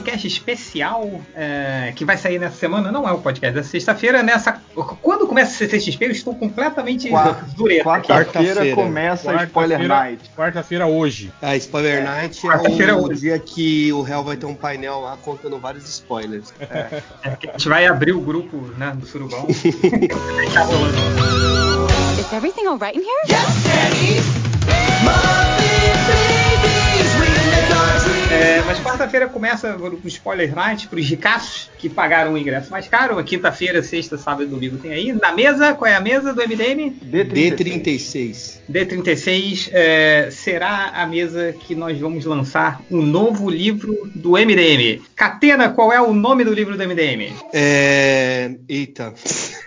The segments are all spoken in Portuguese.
podcast especial é, que vai sair nessa semana. Não é o podcast da sexta-feira, nessa. Quando começa a CCXP, eu estou completamente dureza. Quarta-feira começa quarta Spoiler Night. Quarta-feira hoje. A Spoiler Night é, o, dia que o Hell vai ter um painel lá contando vários spoilers. É. é a gente vai abrir o grupo né, do Surubão. tá rolando. Is everything alright in here? Yes, Daddy! É, mas quarta-feira começa o Spoiler Night para os ricaços que pagaram o ingresso mais caro. Quinta-feira, sexta, sábado e domingo tem aí. Na mesa, qual é a mesa do MDM? D36. D36 é, será a mesa que nós vamos lançar um novo livro do MDM. Catena, qual é o nome do livro do MDM? É. Eita.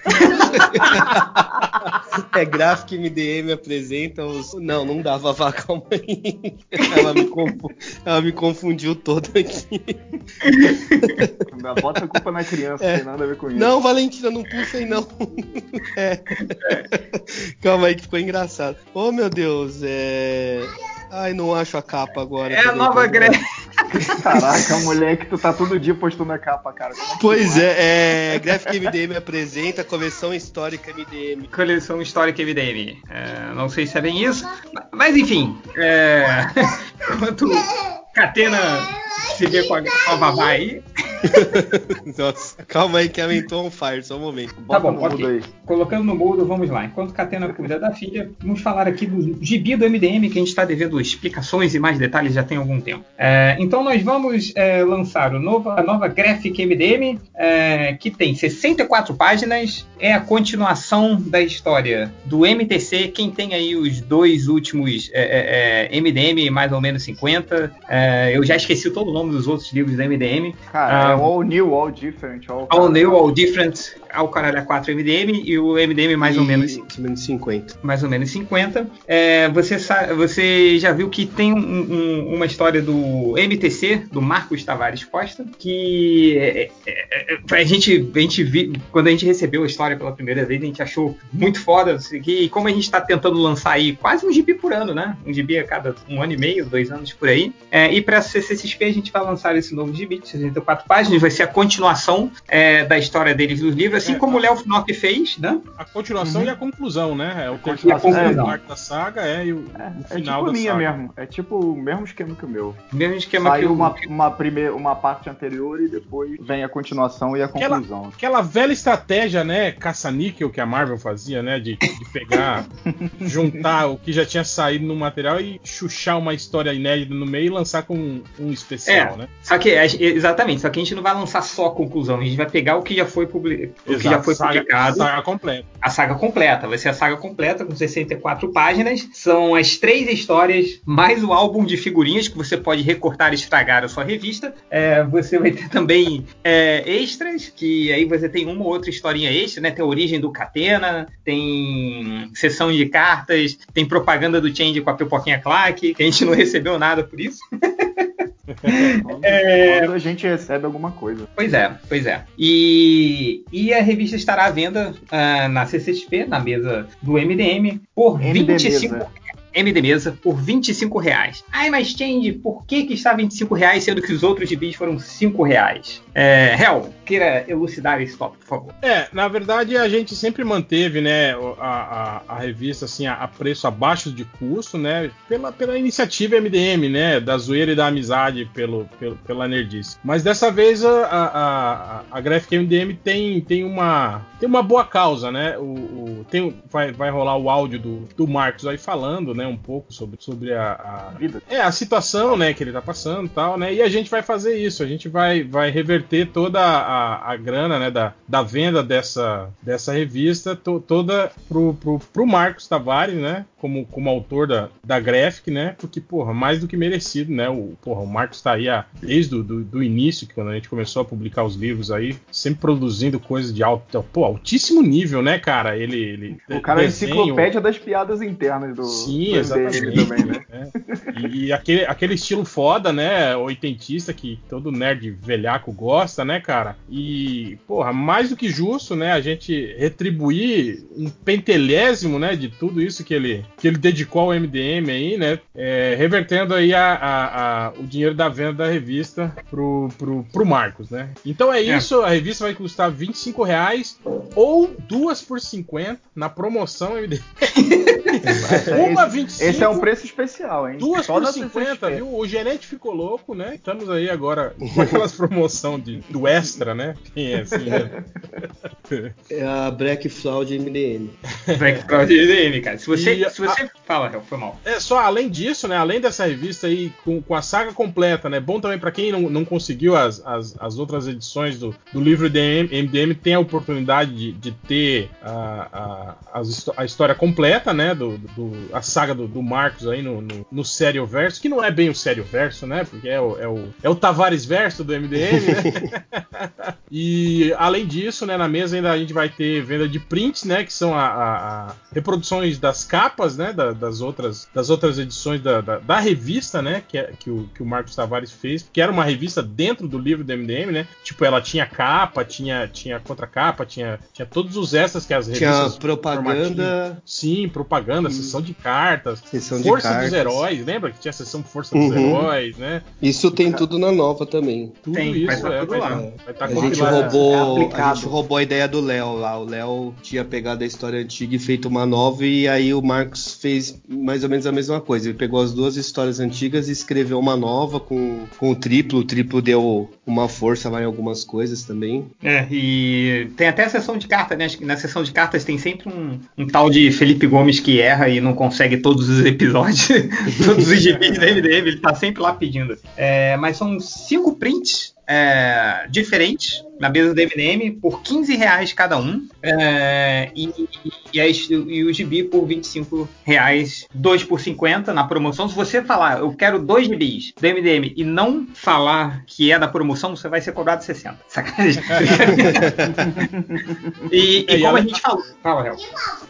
é Graphic MDM apresenta os. Não, não dá, Vavá, calma aí. Ela me, confu... Ela me confundiu toda aqui. Bota a culpa na criança, é. não tem nada a ver com isso. Não, Valentina, não puxa aí não. É. Calma aí que ficou engraçado. Oh meu Deus, é. Ai, não acho a capa agora. É a nova greve. Caraca, moleque, tu tá todo dia postando a capa, cara. É pois é, é, Graphic MDM apresenta Coleção Histórica MDM. Coleção Histórica MDM. É, não sei se é bem isso, mas enfim. É, enquanto Catena se vê com a, com a Vavá aí. Nossa, calma aí que aumentou um fire, só um momento. Tá bom, ok. Colocando no mudo, vamos lá. Enquanto Catena cuida da filha, vamos falar aqui do gibi do MDM, que a gente está devendo explicações e mais detalhes já tem algum tempo. É, então nós vamos é, lançar o novo, a nova Graphic MDM, é, que tem 64 páginas, é a continuação da história do MTC. Quem tem aí os dois últimos MDM, é, é, é, mais ou menos 50, eu já esqueci todo o nome dos outros livros do MDM. Cara, é all new, all different. All, all new, all different ao caralho a 4 MDM e o MDM mais e ou menos mais ou menos 50. Mais ou menos 50. É, você, você já viu que tem um, um, uma história do MTC, do Marcos Tavares Costa, que é, é, é, a gente, a gente vi, quando a gente recebeu a história pela primeira vez, a gente achou muito foda. E como a gente está tentando lançar aí quase um gibi por ano, né? Um gibi a cada um ano e meio, dois anos por aí. É, e para a CCXP a gente vai lançar esse novo gibi de 64 páginas, vai ser a continuação é, da história deles dos livros assim é, como o Léo Finock fez, né? A continuação uhum. e a conclusão, né? É o continuação é, parte da saga é, e o, é, o é final é tipo da minha saga. mesmo. É tipo o mesmo esquema que o meu. Mesmo esquema Sai que uma, o... uma, primeira, uma parte anterior e depois vem a continuação e a aquela, conclusão. Aquela velha estratégia, né, caça-níquel que a Marvel fazia, né? De, de pegar, juntar o que já tinha saído no material e chuchar uma história inédita no meio e lançar com um, um especial, é, né? Só que, exatamente, só que a gente não vai lançar só a conclusão, a gente vai pegar o que já foi publicado que já foi saga, publicado. A saga completa. A saga completa. Vai ser a saga completa com 64 páginas. São as três histórias, mais o álbum de figurinhas que você pode recortar e estragar a sua revista. É, você vai ter também é, extras, que aí você tem uma ou outra historinha extra, né? Tem a origem do Catena, tem sessão de cartas, tem propaganda do Change com a Pipoquinha Clark, que a gente não recebeu nada por isso. quando, é... quando a gente recebe alguma coisa. Pois é, pois é. E, e a revista estará à venda uh, na CCXP, na mesa do MDM, por MD 25 mesa. MD Mesa por 25 reais. Ai, mas Change, por que, que está 25 reais sendo que os outros gibis foram 5 reais? É, Hel, queira elucidar esse tópico, por favor. É, na verdade a gente sempre manteve, né, a, a, a revista assim a, a, preço abaixo de custo, né, pela, pela iniciativa MDM, né, da zoeira e da amizade pelo, pelo pela nerdice. Mas dessa vez a, a, a, Graphic MDM tem, tem uma tem uma boa causa, né? O, o tem, vai, vai rolar o áudio do, do Marcos aí falando, né, um pouco sobre, sobre a, a vida, é a situação, né, que ele tá passando, tal, né? E a gente vai fazer isso, a gente vai vai reverter ter toda a, a grana né, da, da venda dessa, dessa revista to, toda pro, pro, pro Marcos Tavares, né? Como, como autor da, da Graphic, né? Porque, porra, mais do que merecido, né? O, porra, o Marcos tá aí a, desde o do, do início, quando a gente começou a publicar os livros aí, sempre produzindo coisas de alto, pô, altíssimo nível, né, cara? Ele. ele o cara desenho... é a enciclopédia das piadas internas do. Sim, do exatamente. Também, né? É. E, e aquele, aquele estilo foda, né? Oitentista que todo nerd velhaco gosta, né, cara? E, porra, mais do que justo, né, a gente retribuir um pentelésimo, né, de tudo isso que ele, que ele dedicou ao MDM aí, né? É, revertendo aí a, a, a, o dinheiro da venda da revista pro, pro, pro Marcos, né? Então é isso, a revista vai custar 25 reais ou duas por 50 na promoção MDM. Uma 25. Esse é um preço especial, hein? Duas Só por 50, viu? O gerente ficou louco, né? Estamos aí agora com aquelas promoção de, do extra, né? Quem é assim, né? É a Black Fraud MDM. Black Fraud MDM, cara. Se você, e se você... A... fala, Real, foi mal. É só além disso, né? Além dessa revista aí com, com a saga completa, né? Bom também para quem não, não conseguiu as, as, as, outras edições do, do livro de MDM, tem a oportunidade de, de ter a, a, a, história completa, né? Do, do a saga do, do Marcos aí no, no, no sério verso, que não é bem o sério verso, né? Porque é o, é o, é o Tavares verso do MDM, né? e além disso, né? Na mesa ainda a gente vai ter venda de prints, né? Que são a, a reproduções das capas, né? Da, das, outras, das outras edições da, da, da revista, né? Que, é, que, o, que o Marcos Tavares fez, que era uma revista dentro do livro do MDM, né? Tipo, ela tinha capa, tinha, tinha contracapa, tinha, tinha todos os extras que as revistas. Tinha propaganda. Sim, propaganda, Sim. sessão de cartas. Sessão Força de cartas. dos Heróis, lembra que tinha a sessão Força dos uhum. Heróis, né? Isso tem tudo na nova também. Tudo tem, isso, vai é, vai, lá. Vai tá a, gente roubou, é a gente roubou a ideia do Léo lá. O Léo tinha pegado a história antiga e feito uma nova, e aí o Marcos fez mais ou menos a mesma coisa. Ele pegou as duas histórias antigas e escreveu uma nova com, com o triplo. O triplo deu uma força lá em algumas coisas também. É, e tem até a sessão de cartas, né? Na sessão de cartas tem sempre um, um tal de Felipe Gomes que erra e não consegue todos os episódios, todos os gibis da MDM, ele tá sempre lá pedindo. É, mas são cinco prints é, diferentes na mesa do MDM por 15 reais cada um é, e, e, e, o gibi por 25 reais, 2 por 50 na promoção. Se você falar, eu quero dois gibis do MDM e não falar que é da promoção, você vai ser cobrado 60. Sacanagem. e, e, como a gente falou. Fala, Real.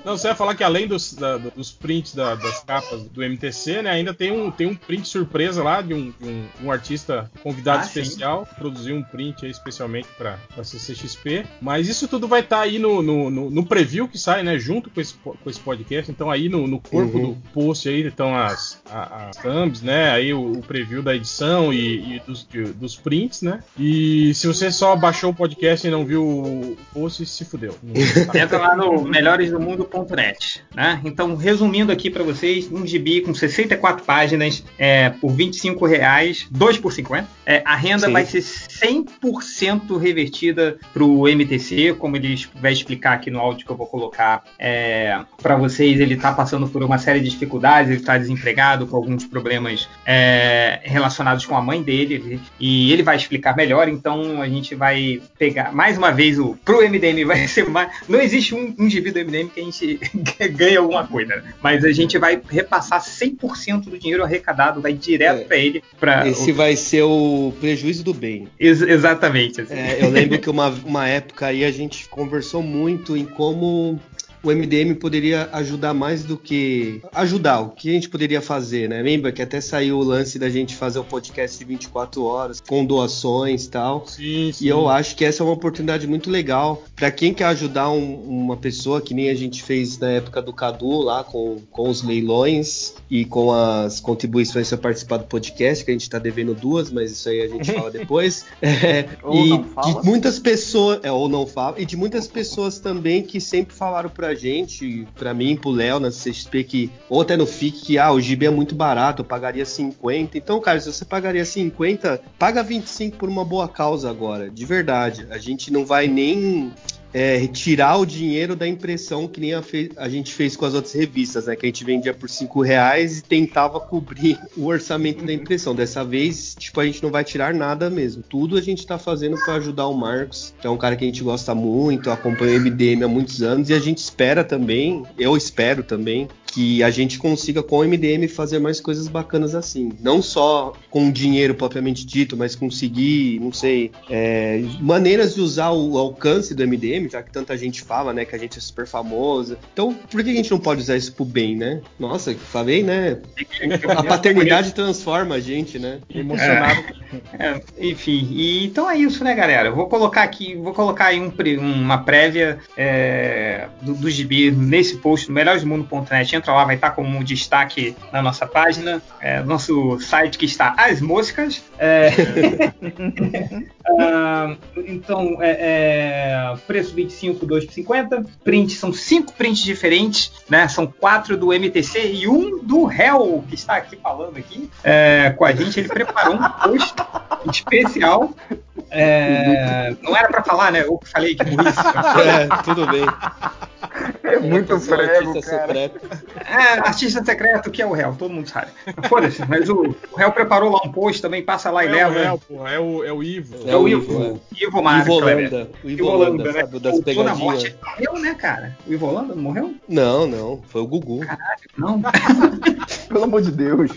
Não, você vai falar que além dos, da, dos prints da, das capas do MTC, né, ainda tem um, tem um print surpresa lá de um, de um, um artista convidado ah, especial. Sim produzir um print aí especialmente para CCXP. Mas isso tudo vai estar tá aí no, no, no, no, preview que sai, né? Junto com esse, com esse podcast. Então aí no, no corpo uhum. do post aí estão as, as, thumbs, né? Aí o, o preview da edição e, e dos, de, dos, prints, né? E se você só baixou o podcast e não viu o post, se fudeu. Entra lá no melhoresdomundo.net, né? Então, resumindo aqui para vocês, um gibi com 64 páginas é, por 25 reais, 2 por 50. É, a renda Sim. vai ser 100% revertida para o MTC, como ele vai explicar aqui no áudio que eu vou colocar é, para vocês. Ele está passando por uma série de dificuldades, ele está desempregado com alguns problemas é, relacionados com a mãe dele e ele vai explicar melhor. Então a gente vai pegar mais uma vez o pro MDM vai ser mais. Não existe um, do MDM que a gente ganha alguma coisa, mas a gente vai repassar 100% do dinheiro arrecadado, vai direto é, para ele. Pra, Esse vai ser o prejuízo do bem. Ex exatamente. Assim. É, eu lembro que uma, uma época aí a gente conversou muito em como o MDM poderia ajudar mais do que ajudar, o que a gente poderia fazer, né? Lembra que até saiu o lance da gente fazer o podcast de 24 horas com doações e tal. Sim, sim. E eu acho que essa é uma oportunidade muito legal para quem quer ajudar um, uma pessoa que nem a gente fez na época do Cadu lá com, com os leilões e com as contribuições para participar do podcast, que a gente está devendo duas, mas isso aí a gente fala depois. É, e de muitas pessoas, é, ou não fala, e de muitas pessoas também que sempre falaram gente, para mim, pro Léo na CXP, que, ou até no FIC, que ah, o GB é muito barato, eu pagaria 50. Então, cara, se você pagaria 50, paga 25 por uma boa causa agora, de verdade. A gente não vai nem é, retirar o dinheiro da impressão que nem a, a, gente fez com as outras revistas, né? Que a gente vendia por cinco reais e tentava cobrir o orçamento da impressão. Dessa vez, tipo, a gente não vai tirar nada mesmo. Tudo a gente tá fazendo para ajudar o Marcos, que é um cara que a gente gosta muito, acompanha o MDM há muitos anos e a gente espera também, eu espero também, que a gente consiga com o MDM fazer mais coisas bacanas assim. Não só com dinheiro propriamente dito, mas conseguir, não sei, é, maneiras de usar o alcance do MDM, já que tanta gente fala, né, que a gente é super famosa. Então, por que a gente não pode usar isso pro bem, né? Nossa, falei, né? A paternidade transforma a gente, né? Emocionado. É, enfim, e, então é isso, né, galera? Vou colocar aqui, vou colocar aí um uma prévia é, do, do gibi nesse post no melhoresmundo.net. Entra lá, vai estar como destaque na nossa página, é, nosso site que está as moscas. É, ah, então, é, é, preço 25, 2,50. Print são cinco prints diferentes, né? São quatro do MTC e um do Hell, que está aqui falando aqui é, com a gente. Ele preparou um post especial. É, não era para falar, né? Eu que falei que morri. É, tudo bem. É muito prego, artista cara. secreto. É, artista secreto que é o Hell, todo mundo sabe. Foda-se, mas o, o Hell preparou lá um post também, passa lá e é leva. o réu, porra, é o, é o Ivo. É o É o Ivo, Ivo, Ivo Mário Ivo. Holanda. O Ivo Ivo Holanda, né? sabe? Das morte. pegadinhas. Ele morreu, né, cara? O Ivo Holanda não morreu? Não, não. Foi o Gugu. Não. Pelo amor de Deus.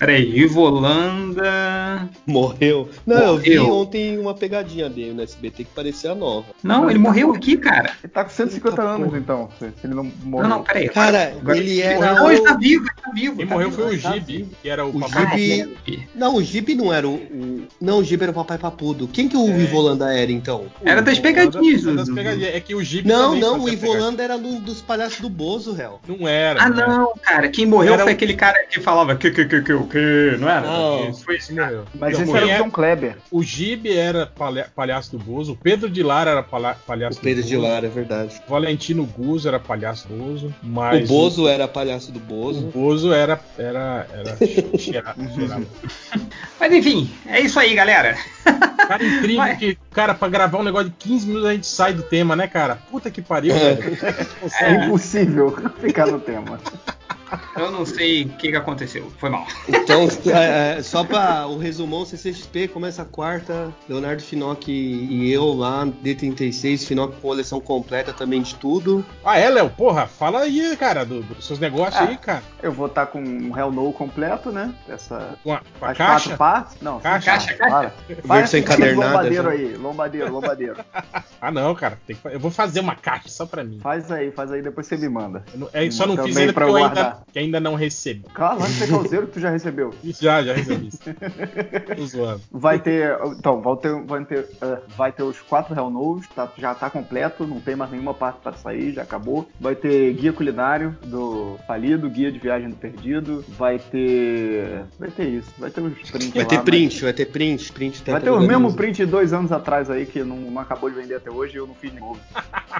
Peraí, Ivo Holanda. Morreu. Não, eu vi Morreu. ontem uma pegadinha dele no SBT que parecia nova. Não, ele morreu aqui, cara. Ele tá com 150 Eita anos, porra. então, se, ele não Não, morreu. não, peraí. Cara, Agora- ele morreu. era Não, ele o- tá vivo, ele tá vivo. Quem tá morreu vivo, foi o tá Gibi, que era o, O papai. Gibi. Não, o Gibi não era o, o- Não, o Gibi era o Papai Papudo. Quem que o É. Ivo Holanda era, então? Era das pegadinhas. das pegadinhas. É que o Gibi Não, não, o Ivo pegadinha. Holanda era um dos palhaços do Bozo, réu. Não era. Ah, não não, cara. Quem morreu foi aquele cara que falava que, que, que, que, o não era? Não. Isso foi esse Esse cara. morreu. Mas Não, esse era o é- John Kleber. O Gibi era palha- palhaço do Bozo, o Pedro de Lara era palha- palhaço O Pedro do de Bozo, Lara, é verdade. o Valentino Guzzo era palhaço do Bozo, O mas Bozo era palhaço do o Bozo. Bozo era era era. Mas enfim, é isso aí, galera. Cara, incrível Vai. que, cara, pra gravar um negócio de 15 minutos a gente sai do tema, né, cara? Puta que pariu, É. É impossível ficar no tema. Eu não sei o que, que aconteceu. Foi mal. Então, é, é, só pra o resumão, CCXP começa quarta, Leonardo Finock e eu lá, D36, Finock com coleção completa também de tudo. Ah, é, Léo? Porra, fala aí, cara, do- dos seus negócios Ah. aí, cara. Eu vou estar com um Hell No completo, né? Essa. Com a, com a As caixa. quatro partes? Não, Caixa, caixa, caixa. Para. Versão Para esse encadernada, Lombadeiro já. aí, lombadeiro, lombadeiro. Ah, não, cara. tem que eu vou fazer uma caixa só pra mim. Faz aí, faz aí, depois você me manda. Eu não- é, só não Também fiz ainda porque eu eu ainda, guardar. Que ainda não recebi. Claro, lá no Pecauzeiro que tu já recebeu. Já, já recebi. Tô zoando. Vai ter. Então, vai ter, vai ter, eh, vai ter os quatro Hell No's, tá, já tá completo, não tem mais nenhuma parte para sair, já acabou. Vai ter guia culinário do Falido, guia de viagem do Perdido. Vai ter. Vai ter isso. Vai ter uns prints Vai lá, ter mas- print, vai ter print, print Vai ter o mesmo print de dois anos atrás aí que não, não acabou de vender até hoje e eu não fiz de novo.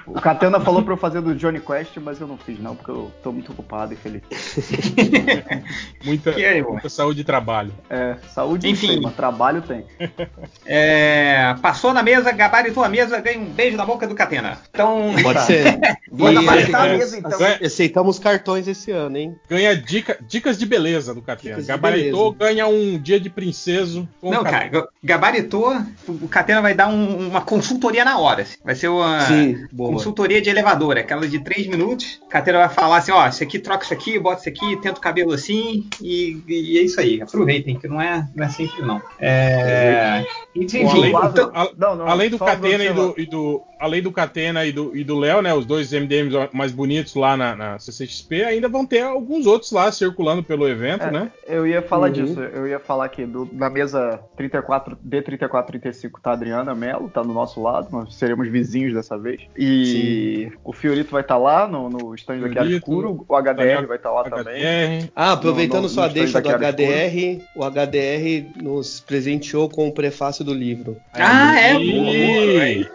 O Catena falou pra eu fazer do Johnny Quest, mas eu não fiz não, porque eu tô muito ocupado e feliz. Muita, aí, muita saúde e trabalho. É, saúde Enfim. mas trabalho tem. É, passou na mesa, gabaritou a mesa, ganha um beijo na boca do Catena. Então, Pode ser. Vou E gabaritar a é, mesa então. Ganha, aceitamos cartões esse ano, hein? ganha dica, dicas de beleza do Catena. Gabaritou, ganha um dia de princeso. com não, Catena. cara, gabaritou, o Catena vai dar um- uma consultoria na hora. assim. Vai ser uma Sim, consultoria de elevador, aquela de 3 minutos. O Catena vai falar assim: ó, isso aqui troca isso aqui, bota isso aqui, tenta o cabelo assim, e, e é isso aí. Aproveitem, que não é, não é sempre não. É, enfim, além, do, a- não, não, além do só Catena e do, e do- além do Catena e do, e do Léo, né, os dois MDMs mais bonitos lá na, na CCXP, ainda vão ter alguns outros lá circulando pelo evento, É, né? Eu ia falar Uhum. disso, eu ia falar que do- na mesa 34, D3435 tá a Adriana Mello, tá do nosso lado, nós seremos vizinhos dessa vez. E o Fiorito vai estar lá no, no stand da Chiara Fiorito, Escuro, o HDR vai estar lá também. HDR. Ah, aproveitando No- no- sua no deixa do HDR, o HDR nos presenteou com o prefácio do livro. Ah, é? Ih,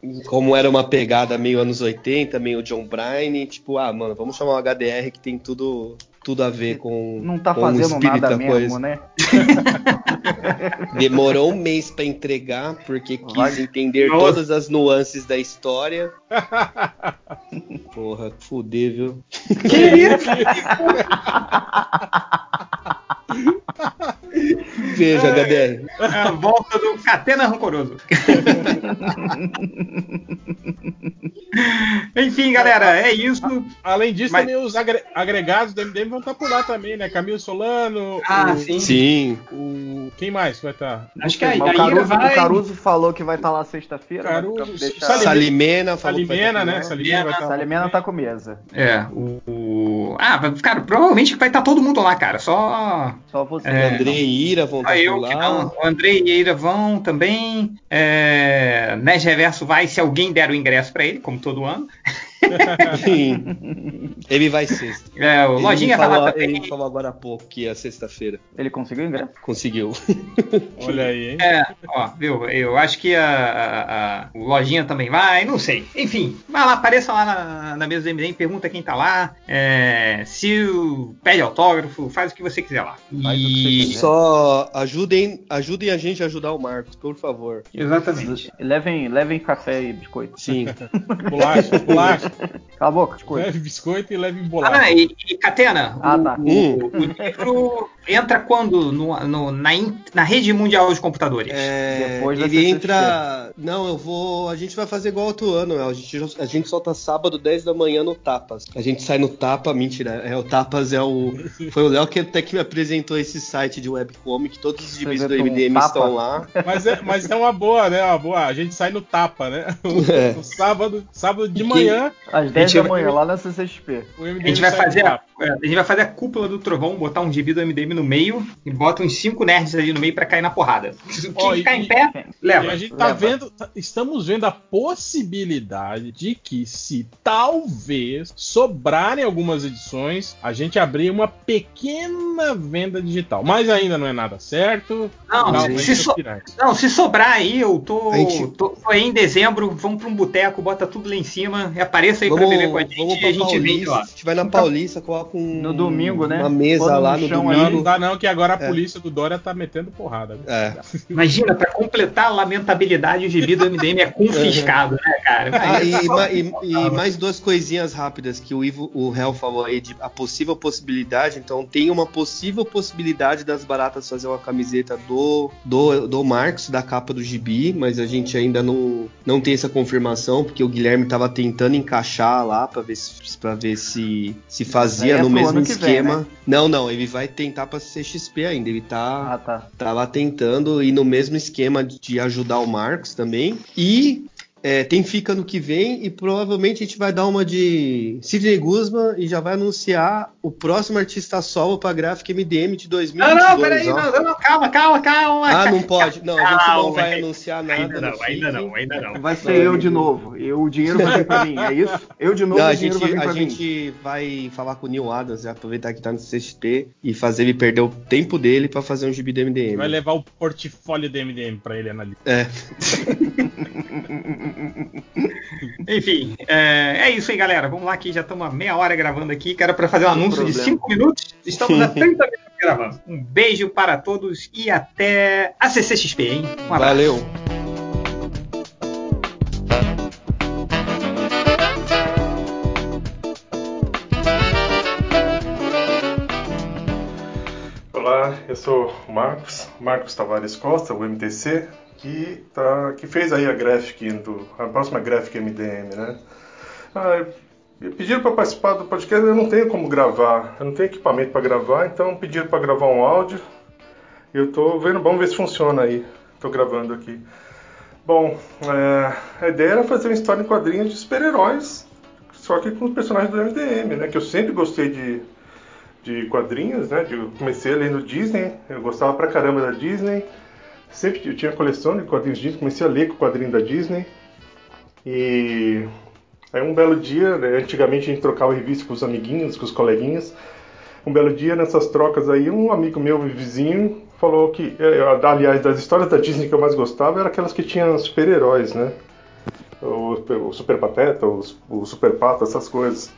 sim. Como era uma pegada meio anos 80, meio John Bryan, tipo, ah, mano, vamos chamar o HDR que tem tudo, tudo a ver com, Não tá com o fazendo espírito nada da mesmo, coisa. né? Demorou um mês pra entregar, porque quis Vai. entender Nossa. todas as nuances da história. Porra, fuder, viu? Que isso? Beijo, HDR. A volta do Catena Rancoroso. Enfim, galera, é isso. Além disso, Mas- também os agre- agregados do MDM vão estar por lá também, né? Camilo Solano, Ah, o, sim. Sim. o- Quem mais vai estar? Acho que a o, Caruso, vai. o Caruso falou que vai estar lá sexta-feira. mas Caruso- deixar- Salim- Salimena falou que vai Salimena, né? lá. Salimena vai estar Salimena tá com mesa. É, o, Ah, cara, provavelmente vai estar todo mundo lá, cara. Só. Só você. O André e Ira vão estar eu por que lá. não. O André e Ira vão também. É... Nerd Reverso vai se alguém der o ingresso pra ele, como todo ano. Sim. Ele vai sexta. É, o Ele Lojinha tá lá falou, também. Ele falou agora há pouco que é sexta-feira. Ele conseguiu ingresso? Conseguiu. Olha aí, hein? É, ó, viu? Eu acho que a, a- a- o Lojinha também vai, não sei. Enfim, vai lá, apareça lá na, na mesa do MDM, pergunta quem tá lá, é, se o- pede autógrafo, faz o que você quiser lá. E... quiser. Só ajudem, ajudem a gente a ajudar o Marcos, por favor. Exatamente. Levem, levem café e biscoito. Sim. Bolacha, bolacha. Cala a boca, biscoito. Leve biscoito e leve Ah, bolacha. não, e, e Catena, Ah, o, tá. Hum. o livro entra quando no, no- na, in- na rede mundial de computadores? É, Depois da ele entra. Não, eu vou. A gente vai fazer igual outro ano, Léo. A gente, a gente solta sábado, 10 da manhã no Tapas. A gente sai no Tapa, mentira. É, o Tapas é o. Foi o Léo que até que me apresentou esse site de webcomic. Todos os gibis do um MDM Tapa? estão lá. Mas é, mas é uma boa, né? Uma boa. A gente sai no tapa, né? É. No sábado, sábado de E manhã, Às 10 Gente, da manhã, lá na CCXP. A gente, vai fazer a, é, a gente vai fazer a cúpula do trovão, botar um gibi do MDM no meio e bota uns cinco nerds ali no meio pra cair na porrada. Quem e- ficar em pé, E leva. a gente tá leva. vendo, tá- estamos vendo a possibilidade de que, se talvez sobrarem algumas edições, a gente abrir uma pequena venda digital. Mas ainda não é nada certo. Não, se so-. Não, se sobrar aí, eu tô, gente- tô, tô aí em dezembro, vamos pra um boteco, bota tudo lá em cima, e apareça aí pra Vamos, beber com a gente vamos e pra a gente vende Paulista. lá. Se tiver na Paulista, coloca um, No domingo, né? uma mesa lá no no chão Não, domingo. não dá não, que agora a É. polícia do Dória tá metendo porrada. viu? É. Imagina, pra completar a lamentabilidade, o gibi do MDM é confiscado, né, cara? Ah, e, e- e mais duas coisinhas rápidas que o Ivo, o Hell falou aí de a possível possibilidade. Então tem uma possível possibilidade das baratas fazer uma camiseta do do, do Marcos da capa do Gibi, mas a gente ainda não, não tem essa confirmação porque o Guilherme tava tentando encaixar lá para ver se para ver se se fazia é no mesmo que vem, esquema. né? Não, não, ele vai tentar para CXP ainda. Ele tá Ah, tá. tava tentando ir no mesmo esquema de ajudar o Marcos também. E é, tem Fica no que vem e provavelmente a gente vai dar uma de Sidney Guzman e já vai anunciar o próximo artista solo para Gráfica MDM de Não, 2022. não, peraí, ó. não, não, calma, calma, calma. Ah, não pode. Não, a gente não vai anunciar nada. Ainda não, ainda não, ainda não. Vai ser eu de novo. Eu, o dinheiro vai vir pra mim, é isso? Eu de novo, Não, o a dinheiro gente, vai vir a pra mim. gente vai falar com o Neil Adams, aproveitar que tá no CXP e fazer ele perder o tempo dele para fazer um gibi do MDM. Vai levar o portfólio do MDM pra ele analisar. É. Enfim, é, é isso aí, galera. Vamos lá que já estamos a meia hora gravando aqui, que era para fazer um anúncio de problema. 5 minutos. Estamos a 30 minutos gravando. Um beijo para todos e até a CCXP, hein? Um abraço. Valeu. Eu sou o Marcos, Marcos Tavares Costa, o MTC, que, tá, que fez aí a graphic do, a próxima graphic MDM, né? Ah, pediram para participar do podcast, eu não tenho como gravar, eu não tenho equipamento para gravar, então pediram para gravar um áudio. Eu tô vendo, vamos ver se funciona aí. Tô gravando aqui. Bom, é, a ideia era fazer uma história em quadrinhos de super-heróis, só que com os personagens do MDM, né? Que eu sempre gostei de, de quadrinhos, né? De, eu comecei a ler no Disney, eu gostava pra caramba da Disney. Sempre eu tinha coleção de quadrinhos Disney, comecei a ler com o quadrinho da Disney. E aí um belo dia, né, antigamente a gente trocava revista com os amiguinhos, com os coleguinhas. Um belo dia, nessas trocas aí, um amigo meu, vizinho, falou que, eh, aliás, das histórias da Disney que eu mais gostava, eram aquelas que tinham super-heróis, né? O, o Super Pateta, os- o Super Pato, essas coisas.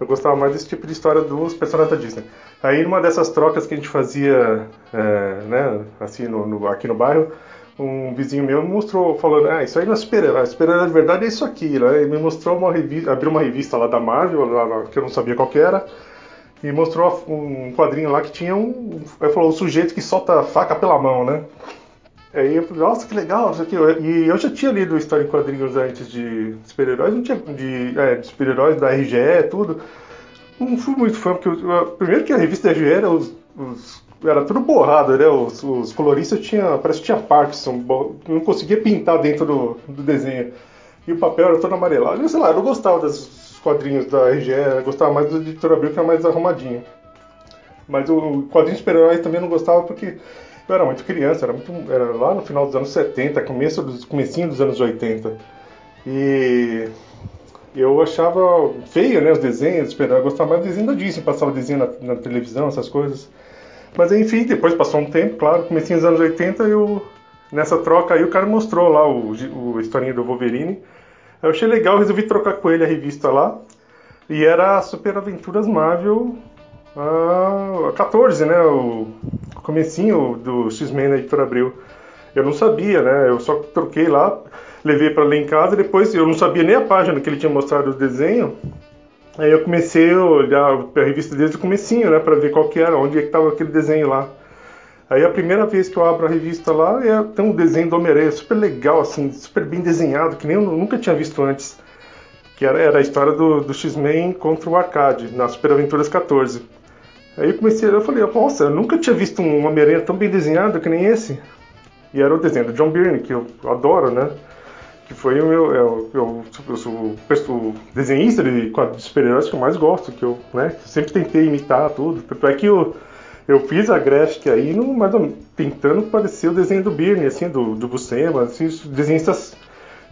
Eu gostava mais desse tipo de história dos personagens da Disney. Aí, numa dessas trocas que a gente fazia, é, né, assim, no, no- aqui no bairro, um vizinho meu me mostrou, falando, ah, isso aí não é super-herói, super-herói de verdade é isso aqui, né? Ele me mostrou uma revista, abriu uma revista lá da Marvel, lá, que eu não sabia qual era, e mostrou um quadrinho lá que tinha um. Ele falou, o sujeito que solta a faca pela mão, né? Aí eu falei, nossa, que legal. E eu já tinha lido história em quadrinhos antes de super-heróis, não tinha de, é, de super-heróis da RGE, tudo. Não fui muito fã, porque eu- primeiro que a revista da RGE era, os, os- era tudo borrado, né? Os, os coloristas tinha, parece que tinha Parkinson, não conseguia pintar dentro do, do desenho. E o papel era todo amarelado. Eu, sei lá, eu não gostava das quadrinhos da RGE, eu gostava mais do Editor Abril, que era mais arrumadinho. Mas o quadrinho super-herói também não gostava porque eu era muito criança, era, muito, era lá no final dos anos 70, começo dos, comecinho dos anos 80. E eu achava feio, né, os desenhos, eu gostava mais do desenho da Disney, passava desenho na, na, televisão, essas coisas. Mas enfim, depois passou um tempo, claro, comecei nos anos 80, eu, nessa troca aí o cara mostrou lá o, o historinha do Wolverine. Eu achei legal, resolvi trocar com ele a revista lá. E era Super Aventuras Marvel a 14, né, o comecinho do X-Men na Editora Abril. Eu não sabia, né, eu só troquei lá levei para ler em casa. Depois eu não sabia nem a página que ele tinha mostrado o desenho. Aí eu comecei a olhar a revista desde o comecinho, né, para ver qual que era, onde é que estava aquele desenho lá. Aí a primeira vez que eu abro a revista lá, é, tem um desenho do Homem-Aranha super legal, assim, super bem desenhado, que nem eu nunca tinha visto antes. Que era, era a história do, do X-Men contra o Arcade, na Super Aventuras 14. Aí eu comecei, eu falei, nossa, eu nunca tinha visto um Homem-Aranha tão bem desenhado que nem esse. E era o desenho do John Byrne, que eu adoro, né? que foi o meu. Eu, eu, eu sou o desenhista de super-heróis que eu mais gosto, que eu né, sempre tentei imitar tudo. Tanto é que eu, eu fiz a graphic aí, no, mais ou, tentando parecer o desenho do Birney, assim, do, do Buscema, assim, desenhistas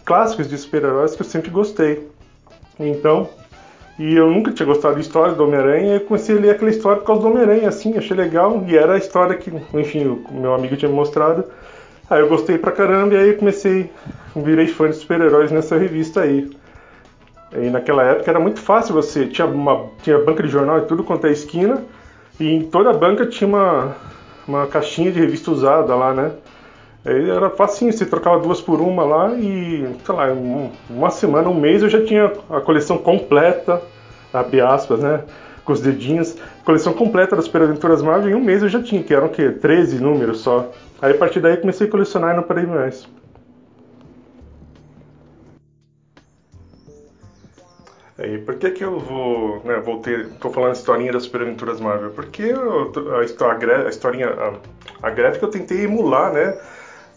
clássicos de super-heróis que eu sempre gostei. Então, e eu nunca tinha gostado de história do Homem-Aranha, e eu comecei a ler aquela história por causa do Homem-Aranha, assim, achei legal, e era a história que, enfim, o meu amigo tinha me mostrado. Aí eu gostei pra caramba e aí comecei, virei fã de super-heróis nessa revista aí. E naquela época era muito fácil você, tinha uma tinha banca de jornal e tudo quanto é esquina, e em toda a banca tinha uma, uma caixinha de revista usada lá, né? Aí era facinho, você trocava duas por uma lá e, sei lá, uma semana, um mês eu já tinha a coleção completa, abre aspas, né? Com os dedinhos, coleção completa das Super Aventuras Marvel, em um mês eu já tinha, que eram o quê? 13 números só. Aí a partir daí comecei a colecionar e não parei mais. E por que que eu vou, né, voltei, tô falando a historinha das Super Aventuras Marvel? Porque eu, a, história, a historinha, a, a gráfica eu tentei emular, né,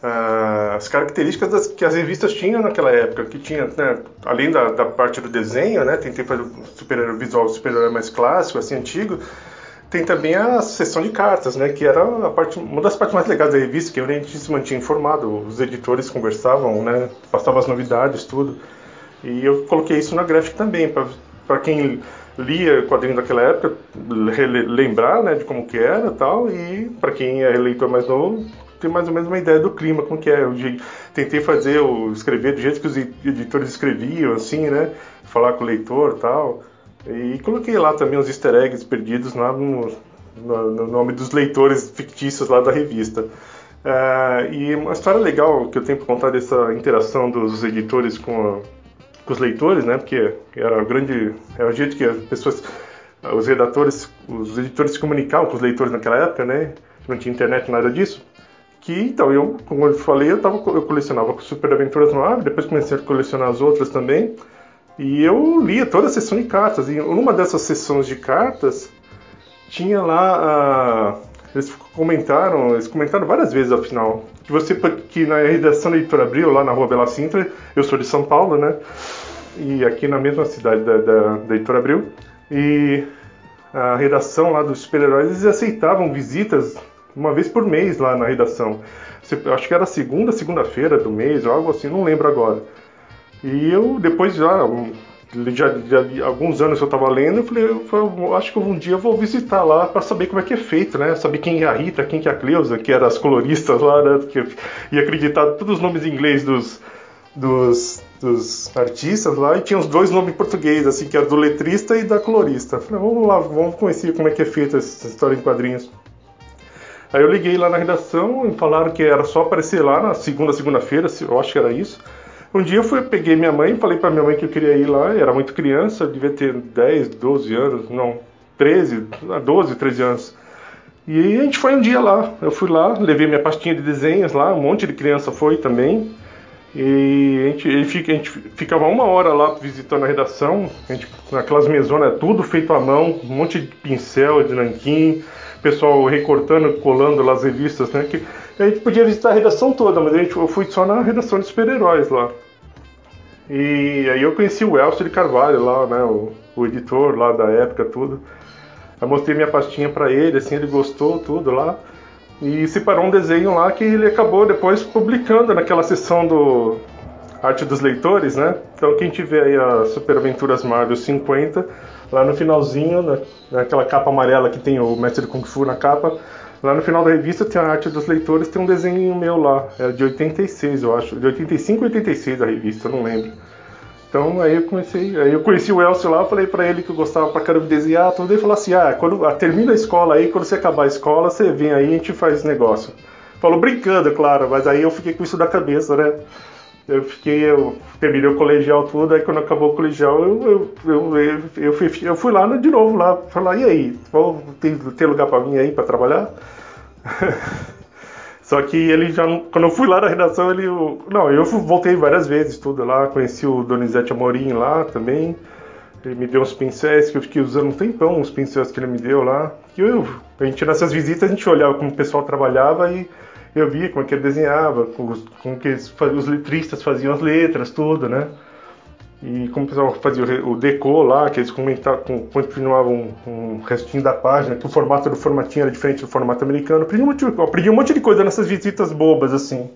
as características das, que as revistas tinham naquela época, que tinha, né, além da, da parte do desenho, né, tentei fazer o super visual super mais clássico, assim, antigo, tem também a sessão de cartas, né, que era a parte, uma das partes mais legais da revista, que a gente se mantinha informado, os editores conversavam, né, passavam as novidades, tudo. E eu coloquei isso na gráfica também, para quem lia quadrinhos daquela época, lembrar, né, de como que era tal, e para quem é leitor mais novo, ter mais ou menos uma ideia do clima, como que é. Eu tentei fazer, o escrever do jeito que os editores escreviam, assim, né, falar com o leitor tal. E coloquei lá também os easter eggs perdidos lá no, no, no nome dos leitores fictícios lá da revista. Uh, e uma história legal que eu tenho para contar dessa interação dos editores com, com, os leitores, né? Porque era o grande, era o jeito que as pessoas, os redatores, os editores se comunicavam com os leitores naquela época, né? Não tinha internet nada disso. Que então eu, como eu falei, eu, tava, eu colecionava Super Aventuras no Ar, depois comecei a colecionar as outras também. E eu lia toda a sessão de cartas. E numa dessas sessões de cartas, tinha lá. eles comentaram, eles comentaram várias vezes ao final, que você que na redação da Editora Abril, lá na rua Bela Sintra, eu sou de São Paulo, né? E aqui na mesma cidade da, da, da Editora Abril. E a redação lá dos super-heróis, eles aceitavam visitas uma vez por mês lá na redação. Acho que era segunda, segunda-feira do mês, algo assim, não lembro agora. E eu, depois já, já, já alguns anos eu estava lendo, eu falei, eu, eu, acho que um dia eu vou visitar lá para saber como é que é feito, né? Saber quem é a Rita, quem que é a Cleusa, que eram as coloristas lá, né? Que, e acreditar todos os nomes em inglês dos, dos, dos artistas lá, e tinha os dois nomes em português, assim, que era do letrista e da colorista. Eu falei, vamos lá, vamos conhecer como é que é feita essa história em quadrinhos. Aí eu liguei lá na redação e falaram que era só aparecer lá na segunda, segunda-feira, eu acho que era isso. Um dia eu fui, peguei minha mãe, falei para minha mãe que eu queria ir lá, era muito criança, devia ter 10, 12 anos, não, 13, 12, 13 anos. E a gente foi um dia lá, eu fui lá, levei minha pastinha de desenhos lá, um monte de criança foi também. E a gente, a gente, ficava uma hora lá visitando a redação, a gente, naquelas mesonas, tudo feito à mão, um monte de pincel, de nanquim, pessoal recortando, colando lá as revistas, né? Que a gente podia visitar a redação toda, mas a gente, eu fui só na redação de super-heróis lá. E aí eu conheci o Elcio de Carvalho lá, né, o, o editor lá da época, tudo. Eu mostrei minha pastinha para ele, assim, ele gostou, tudo lá. E separou um desenho lá que ele acabou depois publicando naquela sessão do Arte dos Leitores, né? Então quem tiver aí a Super Aventuras Marvel 50, lá no finalzinho, né, naquela capa amarela que tem o Mestre Kung Fu na capa, lá no final da revista tem a Arte dos Leitores, tem um desenho meu lá, é de 86, eu acho, de 85 ou 86 a revista, eu não lembro. Então aí eu comecei, aí eu conheci o Elcio lá, falei para ele que eu gostava pra caramba de desenhar, tudo, ele falou assim: "Ah, quando ah, termina a escola aí, quando você acabar a escola, você vem aí e a gente faz negócio". Falou brincando, claro, mas aí eu fiquei com isso na cabeça, né? Eu fiquei, eu terminei o colegial tudo, aí quando acabou o colegial, eu, eu, eu, eu, fui, eu fui lá de novo lá, falar, e aí, tem, tem lugar para mim aí para trabalhar? Só que ele já, quando eu fui lá na redação, ele, não, eu voltei várias vezes, tudo lá, conheci o Donizete Amorim lá também, ele me deu uns pincéis que eu fiquei usando um tempão, os pincéis que ele me deu lá, que eu, a gente nessas visitas a gente olhava como o pessoal trabalhava e eu via como é que ele desenhava, como, como que eles, os letristas faziam as letras, tudo, né? E como o pessoal fazia o decor lá, que eles comentavam, continuavam um restinho da página, que o formato do formatinho era diferente do formato americano. Aprendi um monte, aprendi um monte de coisa nessas visitas bobas, assim.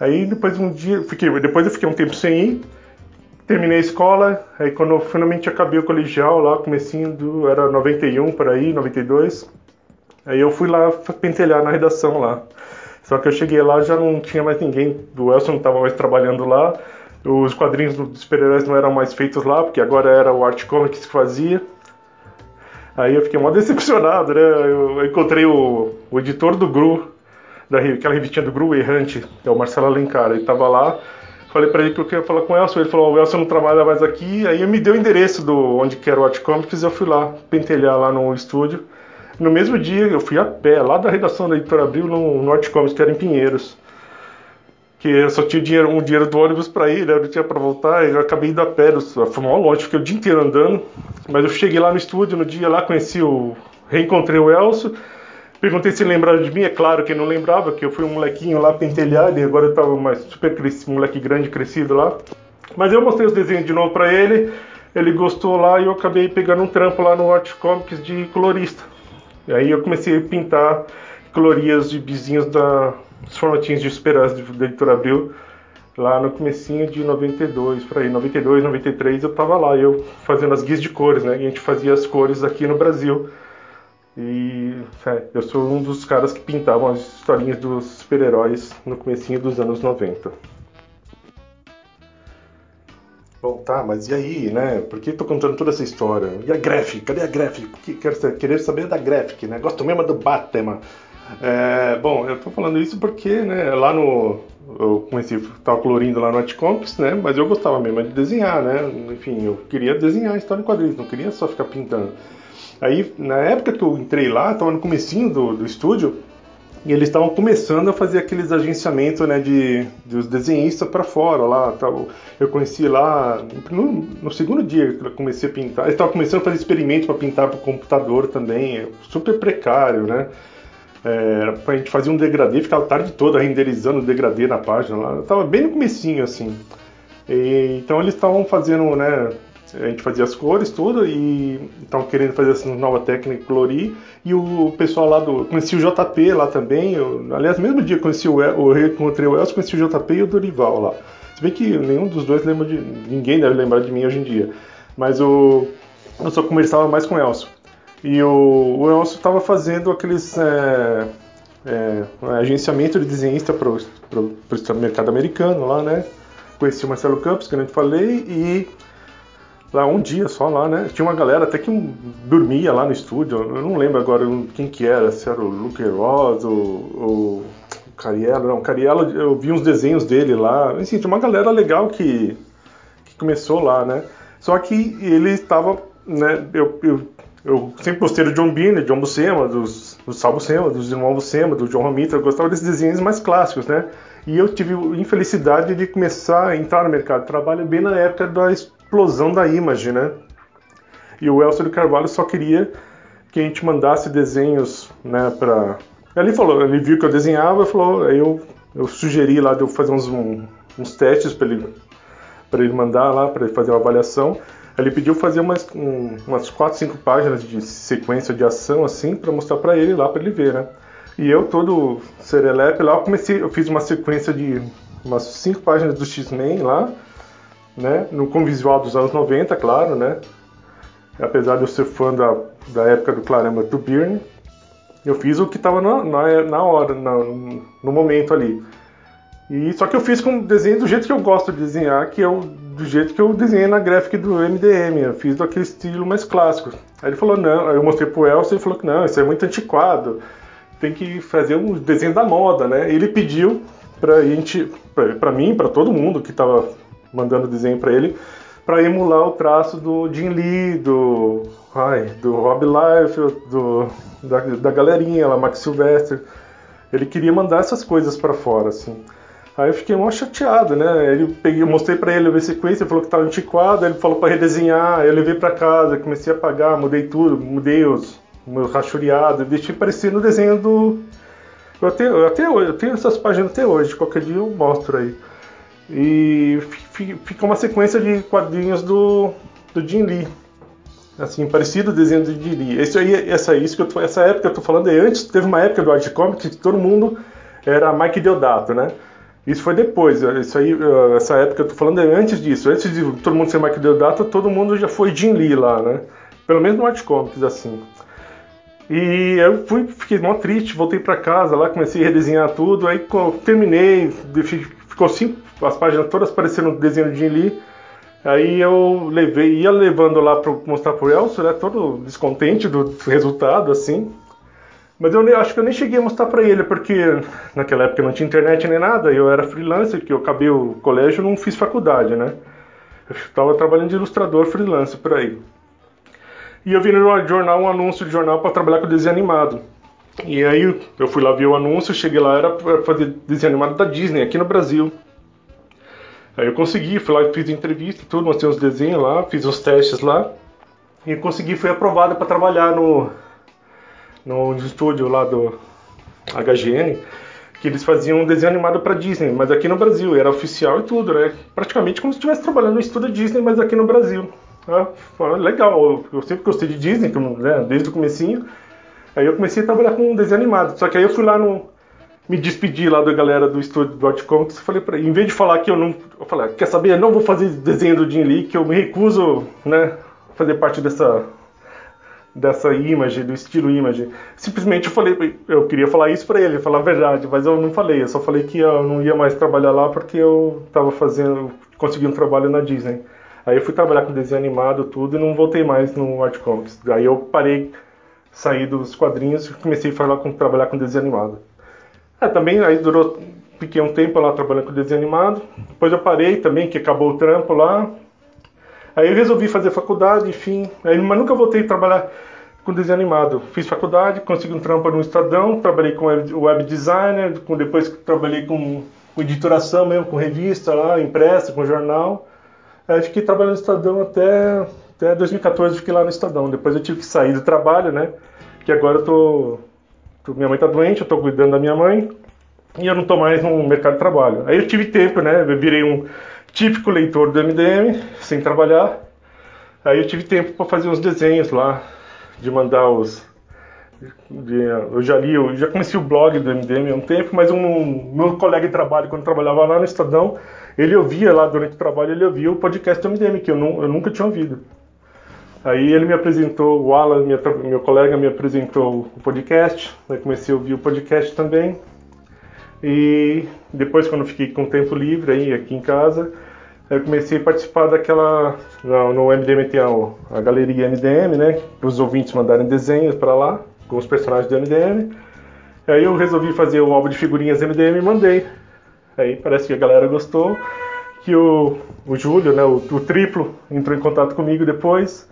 Aí depois um dia, fiquei, depois eu fiquei um tempo sem ir, terminei a escola, aí quando eu finalmente acabei o colegial lá, comecinho do, era 91 por aí, 92, aí eu fui lá pentelhar na redação lá. Só que eu cheguei lá já não tinha mais ninguém, o Elson não estava mais trabalhando lá, os quadrinhos dos super-heróis não eram mais feitos lá, porque agora era o Art Comics que fazia. Aí eu fiquei mó decepcionado, né? Eu encontrei o, o editor do Gru, daquela revistinha do Gru Errante, é o Marcelo Alencar, ele tava lá. Falei para ele que eu queria falar com o Elson, ele falou: o Elson não trabalha mais aqui. Aí ele me deu o endereço do onde que era o Art Comics eu fui lá pentelhar lá no estúdio. No mesmo dia eu fui a pé, lá da redação da Editora Abril, no, no Art Comics, que era em Pinheiros que eu só tinha dinheiro, um dinheiro do ônibus para ir, né? eu não tinha para voltar, eu acabei indo a pé, foi mal longe, fiquei o dia inteiro andando, mas eu cheguei lá no estúdio no dia lá, conheci o. reencontrei o Elcio, perguntei se lembrava de mim, é claro que não lembrava, que eu fui um molequinho lá pentelhado e agora eu tava mais super crescido, moleque grande crescido lá. Mas eu mostrei os desenhos de novo para ele, ele gostou lá e eu acabei pegando um trampo lá no Art Comics de colorista. E aí eu comecei a pintar colorias de vizinhos da os formatinhos de esperança da editora Abril lá no comecinho de 92, por aí, 92, 93 eu tava lá, eu fazendo as guias de cores, né? E a gente fazia as cores aqui no Brasil. E é, eu sou um dos caras que pintavam as historinhas dos super-heróis no comecinho dos anos 90. Bom, tá, mas e aí, né? Por que tô contando toda essa história? E a Graphic? Cadê a Graphic? Quero querer saber da Graphic, né? Gosto mesmo do Batman. É, bom, eu tô falando isso porque, né, lá no. Eu comecei, tava colorindo lá no Atcomics, né? Mas eu gostava mesmo de desenhar, né? Enfim, eu queria desenhar história em quadrinhos, não queria só ficar pintando. Aí, na época que eu entrei lá, tava no comecinho do, do estúdio, e eles estavam começando a fazer aqueles agenciamentos né, de, dos desenhistas para fora lá. Tal. Eu conheci lá no, no, segundo dia que eu comecei a pintar. Eles estavam começando a fazer experimentos para pintar para o computador também, super precário, né? É, a gente fazia um degradê, ficava a tarde toda renderizando o degradê na página lá. Eu bem no comecinho, assim. E, então eles estavam fazendo, né? A gente fazia as cores, tudo, e estavam querendo fazer essa nova técnica colorir. E o pessoal lá do. Conheci o JP lá também. Eu, aliás, mesmo dia conheci o, o encontrei o Elcio, conheci o JP e o Dorival lá. Se bem que nenhum dos dois lembra de. Ninguém deve lembrar de mim hoje em dia. Mas o. Eu só conversava mais com o Elcio. E o, o Elcio estava fazendo aqueles é, é, agenciamento de desenhista para o mercado americano lá, né? Conheci o Marcelo Campos, que eu te falei, e lá um dia só lá, né? Tinha uma galera até que dormia lá no estúdio, eu não lembro agora quem que era, se era o Luke Ross ou, o Cariello, não, Cariello, eu vi uns desenhos dele lá, enfim, tinha uma galera legal que, que começou lá, né? Só que ele estava, né, eu, eu eu sempre gostei do John do John Buscema, dos, do Sal Buscema, dos irmãos Buscema, do John Romita, eu gostava desses desenhos mais clássicos, né? E eu tive a infelicidade de começar a entrar no mercado de trabalho bem na época da explosão da Image, né? E o Elcio de Carvalho só queria que a gente mandasse desenhos, né, para ele falou, ele viu que eu desenhava, falou, aí eu, eu sugeri lá de eu fazer uns, um, uns testes para ele para ele mandar lá, para ele fazer uma avaliação. Ele pediu fazer umas, um, umas 4, 5 páginas de sequência de ação, assim, para mostrar para ele lá, para ele ver, né? E eu, todo serelepe lá, eu comecei, eu fiz uma sequência de umas 5 páginas do X-Men lá, né? No, com visual dos anos 90, claro, né? Apesar de eu ser fã da, da época do Claremont do Byrne, eu fiz o que estava na, na, na, hora, na, no momento ali. E só que eu fiz com desenho do jeito que eu gosto de desenhar, que é o, do jeito que eu desenhei na graphic do MDM. Eu fiz daquele estilo mais clássico. Aí ele falou não, aí eu mostrei pro Elcio e ele falou que não, isso é muito antiquado. Tem que fazer um desenho da moda, né? Ele pediu pra gente, pra, pra mim, para todo mundo que estava mandando desenho para ele, para emular o traço do Jim Lee, do, ai, do Rob Liefeld, do, da, da galerinha lá, Max Silvestre. Ele queria mandar essas coisas para fora, assim. Aí eu fiquei mó chateado, né? Ele peguei, eu mostrei para ele a sequência, ele falou que estava antiquado, ele falou para redesenhar, eu levei para casa, comecei a apagar, mudei tudo, mudei os meus rachuriados, deixei parecer no desenho do. Eu até, eu até eu tenho essas páginas até hoje, qualquer dia eu mostro aí. E fica uma sequência de quadrinhos do, do Jim Lee. Assim, parecido o desenho do Jim Lee. Esse aí, essa, isso que eu tô, essa época que eu tô falando é antes, teve uma época do Art Comics que todo mundo era Mike Deodato, né? Isso foi depois, isso aí, essa época que eu tô falando é antes disso. Antes de todo mundo ser Mike Deodato, todo mundo já foi Jim Lee lá, né? Pelo menos no Art Comics, assim. E eu fui, fiquei mó triste, voltei para casa lá, comecei a redesenhar tudo, aí terminei, ficou cinco, as páginas todas parecendo desenho de Lee. Aí eu levei, ia levando lá para mostrar pro Elcio, né, todo descontente do resultado, assim. Mas eu acho que eu nem cheguei a mostrar para ele, porque naquela época não tinha internet nem nada, eu era freelancer, que eu acabei o colégio não fiz faculdade, né? Eu estava trabalhando de ilustrador freelancer por aí. E eu vi no jornal um anúncio de jornal para trabalhar com desenho animado. E aí eu fui lá ver o anúncio, cheguei lá, era para fazer desenho animado da Disney, aqui no Brasil. Aí eu consegui, fui lá, fiz entrevista, tudo, mostrei uns desenhos lá, fiz os testes lá. E consegui, fui aprovado para trabalhar no, no estúdio lá do HGN, que eles faziam um desenho animado para Disney, mas aqui no Brasil, era oficial e tudo, né? Praticamente como se estivesse trabalhando no estúdio Disney, mas aqui no Brasil. Ah, legal, eu sempre gostei de Disney, né, desde o comecinho. Aí eu comecei a trabalhar com um desenho animado. Só que aí eu fui lá no. Me despedi lá da galera do estúdio do Outcomics e falei pra em vez de falar que eu não. Eu falei, quer saber? Eu não vou fazer desenho do Jim Lee, que eu me recuso, né? Fazer parte dessa. Dessa imagem, do estilo image. Simplesmente eu falei, eu queria falar isso pra ele, falar a verdade, mas eu não falei. Eu só falei que eu não ia mais trabalhar lá porque eu tava fazendo. consegui um trabalho na Disney. Aí eu fui trabalhar com desenho animado, tudo, e não voltei mais no Art Comics. Aí eu parei saí dos quadrinhos e comecei a falar com, trabalhar com desenho animado. É, também aí durou, fiquei um tempo lá trabalhando com desenho animado. Depois eu parei também, que acabou o trampo lá. Aí eu resolvi fazer faculdade, enfim. Aí, mas nunca voltei a trabalhar com desenho animado. Fiz faculdade, consegui um trampo no Estadão, trabalhei com web designer, com, depois trabalhei com, com editoração mesmo, com revista lá, impressa, com jornal. Aí fiquei trabalhando no Estadão até até 2014 fiquei lá no Estadão. Depois eu tive que sair do trabalho, né? Que agora eu tô, tô minha mãe tá doente, eu tô cuidando da minha mãe e eu não tô mais no mercado de trabalho. Aí eu tive tempo, né? Eu virei um típico leitor do MDM, sem trabalhar. Aí eu tive tempo para fazer uns desenhos lá, de mandar os eu já li, eu já conheci o blog do MDM há um tempo, mas um meu colega de trabalho, quando trabalhava lá no Estadão, ele ouvia lá durante o trabalho, ele ouvia o podcast do MDM, que eu, não, eu nunca tinha ouvido. Aí ele me apresentou, o Alan, minha, meu colega, me apresentou o podcast. Aí comecei a ouvir o podcast também. E depois, quando fiquei com tempo livre aí aqui em casa, eu comecei a participar daquela. No, no MDM tem a, a galeria MDM, né? Para os ouvintes mandarem desenhos para lá, com os personagens do MDM. Aí eu resolvi fazer o álbum de figurinhas MDM e mandei. Aí parece que a galera gostou. Que o, o Júlio, né, o, o triplo, entrou em contato comigo depois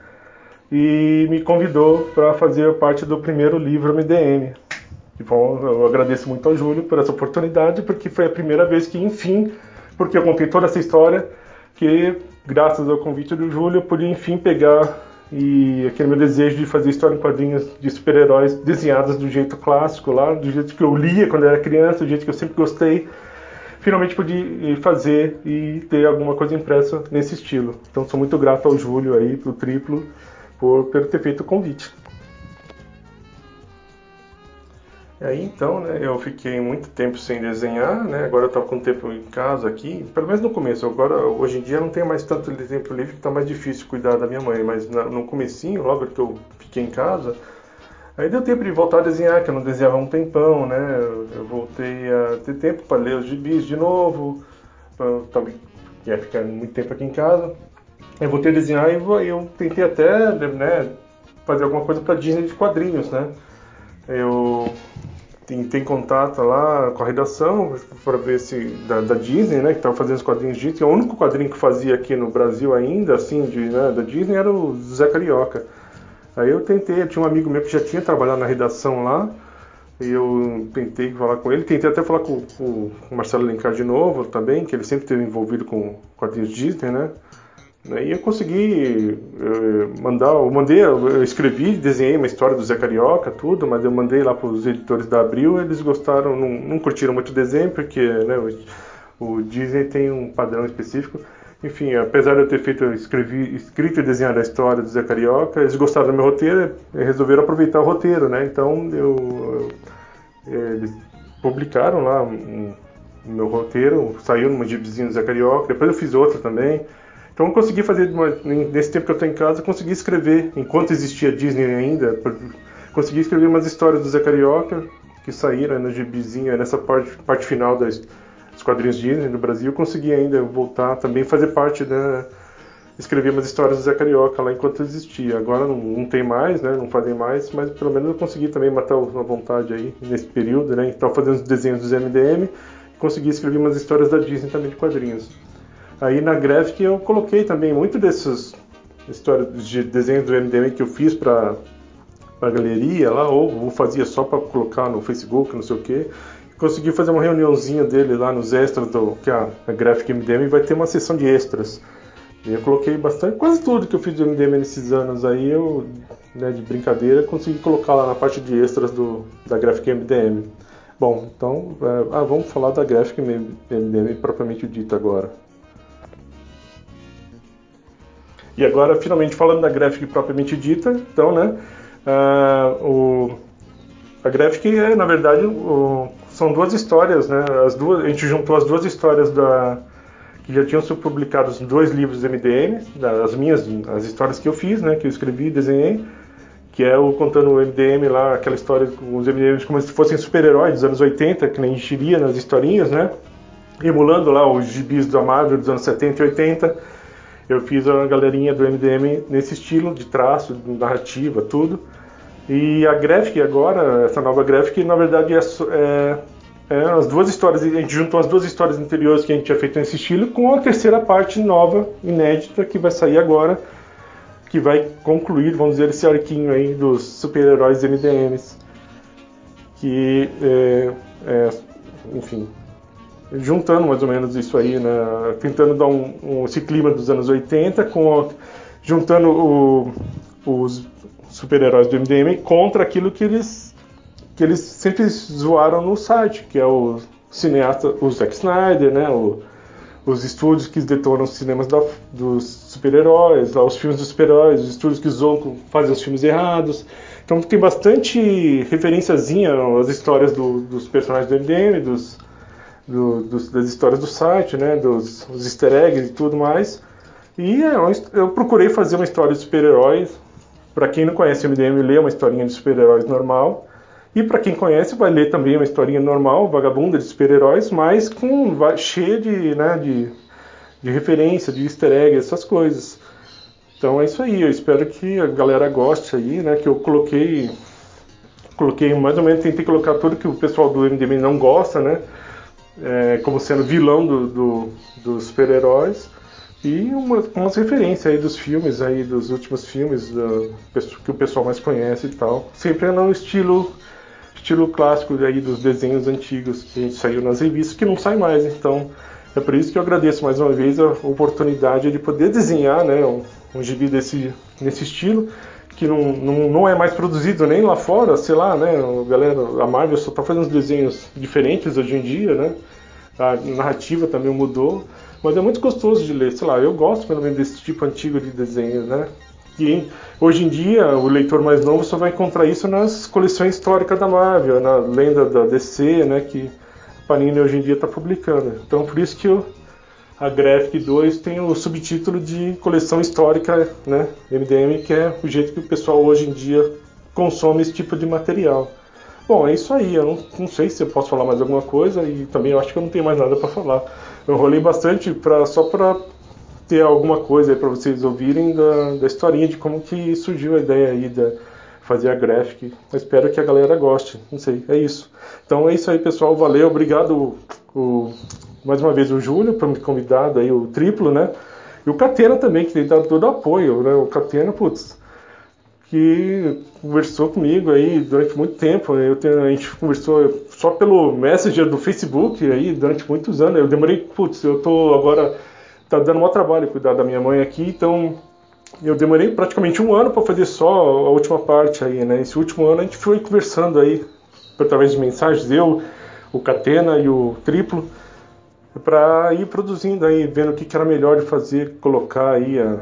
e me convidou para fazer parte do primeiro livro MDM. E, bom, eu agradeço muito ao Júlio por essa oportunidade, porque foi a primeira vez que, enfim, porque eu contei toda essa história, que graças ao convite do Júlio eu pude, enfim, pegar e aquele meu desejo de fazer história em quadrinhos de super-heróis desenhadas do jeito clássico lá, do jeito que eu lia quando era criança, do jeito que eu sempre gostei, finalmente pude fazer e ter alguma coisa impressa nesse estilo. Então sou muito grato ao Júlio aí, pro Triplo, por, por ter feito o convite. Aí então, né, eu fiquei muito tempo sem desenhar, né? Agora eu estava com tempo em casa aqui, pelo menos no começo. Agora, hoje em dia, não tenho mais tanto tempo livre, que está mais difícil cuidar da minha mãe. Mas no comecinho, logo que eu fiquei em casa, aí deu tempo de voltar a desenhar, que eu não desenhava há um tempão, né? Eu voltei a ter tempo para ler os gibis de novo, também ia ficar muito tempo aqui em casa. Eu voltei a desenhar e eu tentei até, né, fazer alguma coisa para Disney de quadrinhos, né? Eu tem contato lá com a redação para ver se da, da, Disney, né, que estava fazendo os quadrinhos Disney. O único quadrinho que fazia aqui no Brasil ainda, assim, de, né, da Disney era o Zé Carioca. Aí eu tentei, tinha um amigo meu que já tinha trabalhado na redação lá, e eu tentei falar com ele, tentei até falar com, com o Marcelo Lencar de novo também, que ele sempre esteve envolvido com quadrinhos Disney, né? E eu consegui eh, mandar, eu mandei, eu escrevi, desenhei uma história do Zé Carioca, tudo, mas eu mandei lá para os editores da Abril, eles gostaram, não, não curtiram muito o desenho, porque né, o, o, Disney tem um padrão específico. Enfim, apesar de eu ter feito, escrevi, escrito e desenhado a história do Zé Carioca, eles gostaram do meu roteiro e resolveram aproveitar o roteiro, né? Então eu, eu eles publicaram lá o meu roteiro, saiu numa gibzinho do Zé Carioca, depois eu fiz outra também. Então eu consegui fazer, nesse tempo que eu estou em casa, consegui escrever, enquanto existia Disney ainda, consegui escrever umas histórias do Zé Carioca, que saíram no gibizinho, nessa parte, parte final das, dos quadrinhos Disney no Brasil, consegui ainda voltar também, fazer parte da... escrever umas histórias do Zé Carioca lá enquanto existia. Agora não, não tem mais, né, não fazem mais, mas pelo menos eu consegui também matar uma vontade aí nesse período, né, estava fazendo os desenhos dos MDM, consegui escrever umas histórias da Disney também de quadrinhos. Aí na Graphic eu coloquei também muito desses histórias de desenhos do MDM que eu fiz para a galeria lá, ou fazia só para colocar no Facebook, não sei o que. Consegui fazer uma reuniãozinha dele lá nos extras do que a, a Graphic MDM vai ter uma sessão de extras. E eu coloquei bastante, quase tudo que eu fiz do MDM nesses anos aí, eu, né, de brincadeira, consegui colocar lá na parte de extras do, da Graphic MDM. Bom, então, é, ah, vamos falar da Graphic MDM propriamente dita agora. E agora, finalmente, falando da Graphic propriamente dita, então, né, uh, o, a Graphic é, na verdade, o, são duas histórias, né, as duas, a gente juntou as duas histórias da, que já tinham sido publicados dois livros do MDM, as minhas, as histórias que eu fiz, né, que eu escrevi e desenhei, que é o contando o MDM lá, aquela história com os MDMs como se fossem super-heróis dos anos 80, que nem a gente lia nas historinhas, né, emulando lá os gibis da Marvel dos anos 70 e 80, eu fiz a galerinha do MDM nesse estilo de traço, de narrativa, tudo. E a Graphic agora, essa nova Graphic, na verdade é, é, é, as duas histórias, a gente juntou as duas histórias anteriores que a gente tinha feito nesse estilo com a terceira parte nova, inédita, que vai sair agora, que vai concluir, vamos dizer, esse arquinho aí dos super-heróis MDMs. Que, é, é, enfim, juntando mais ou menos isso aí, né? tentando dar um, um, esse clima dos anos 80, com, juntando o, os super-heróis do MDM contra aquilo que eles, que eles sempre zoaram no site, que é o cineasta, o Zack Snyder, né? O, os estúdios que detonam os cinemas da, dos super-heróis, os filmes dos super-heróis, os estúdios que zoam, fazem os filmes errados. Então tem bastante referenciazinha às histórias do, dos personagens do MDM, dos, do, dos, das histórias do site, né, dos easter eggs e tudo mais. E é eu procurei fazer uma história de super-heróis. Para quem não conhece o MDM, lê uma historinha de super-heróis normal. E para quem conhece, vai ler também uma historinha normal, vagabunda de super-heróis, mas com cheia de, né, de, de referência, de easter eggs, essas coisas. Então é isso aí, eu espero que a galera goste aí, né? Que eu coloquei. Coloquei mais ou menos, tentei colocar tudo que o pessoal do MDM não gosta, né? É, como sendo vilão do, do, dos super-heróis e uma, umas referências aí dos filmes aí dos últimos filmes do, que o pessoal mais conhece e tal. Sempre é no estilo estilo clássico aí dos desenhos antigos que a gente saiu nas revistas que não sai mais então é por isso que eu agradeço mais uma vez a oportunidade de poder desenhar né um, um gibi desse nesse estilo que não, não, não é mais produzido nem lá fora, sei lá, né? A galera, a Marvel só tá fazendo uns desenhos diferentes hoje em dia, né? a narrativa também mudou, mas é muito gostoso de ler. Sei lá, eu gosto pelo menos desse tipo antigo de desenho, né? E hoje em dia o leitor mais novo só vai encontrar isso nas coleções históricas da Marvel, na lenda da DC, né? Que a Panini hoje em dia está publicando. Então por isso que eu, a Graphic 2 tem o subtítulo de coleção histórica, né? MDM, que é o jeito que o pessoal hoje em dia consome esse tipo de material. Bom, é isso aí. Eu não, não, sei se eu posso falar mais alguma coisa e também acho que eu não tenho mais nada para falar. Eu rolei bastante pra, só para ter alguma coisa para vocês ouvirem da, da historinha de como que surgiu a ideia aí de fazer a graphic. Eu espero que a galera goste. Não sei, é isso. Então é isso aí, pessoal. Valeu, obrigado o, mais uma vez o Júlio por me convidar, o triplo, né? E o Catena também, que tem dado todo o apoio, né? O Catena, putz, que conversou comigo aí durante muito tempo. Eu tenho, a gente conversou só pelo Messenger do Facebook aí durante muitos anos. Eu demorei, putz, eu tô agora tá dando um trabalho cuidar da minha mãe aqui, então eu demorei praticamente um ano para fazer só a última parte aí, né? Esse último ano a gente foi conversando aí através de mensagens, eu, o Catena e o Triplo, para ir produzindo aí, vendo o que, que era melhor de fazer, colocar aí a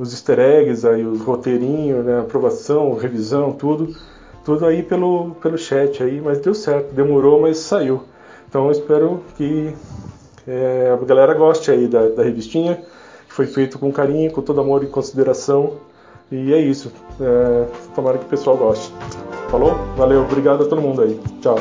os easter eggs, aí, os roteirinhos, né, aprovação, revisão, tudo, tudo aí pelo, pelo chat aí, mas deu certo, demorou, mas saiu. Então espero que é, a galera goste aí da, da revistinha, que foi feito com carinho, com todo amor e consideração. E é isso. É, tomara que o pessoal goste. Falou? Valeu, obrigado a todo mundo aí. Tchau.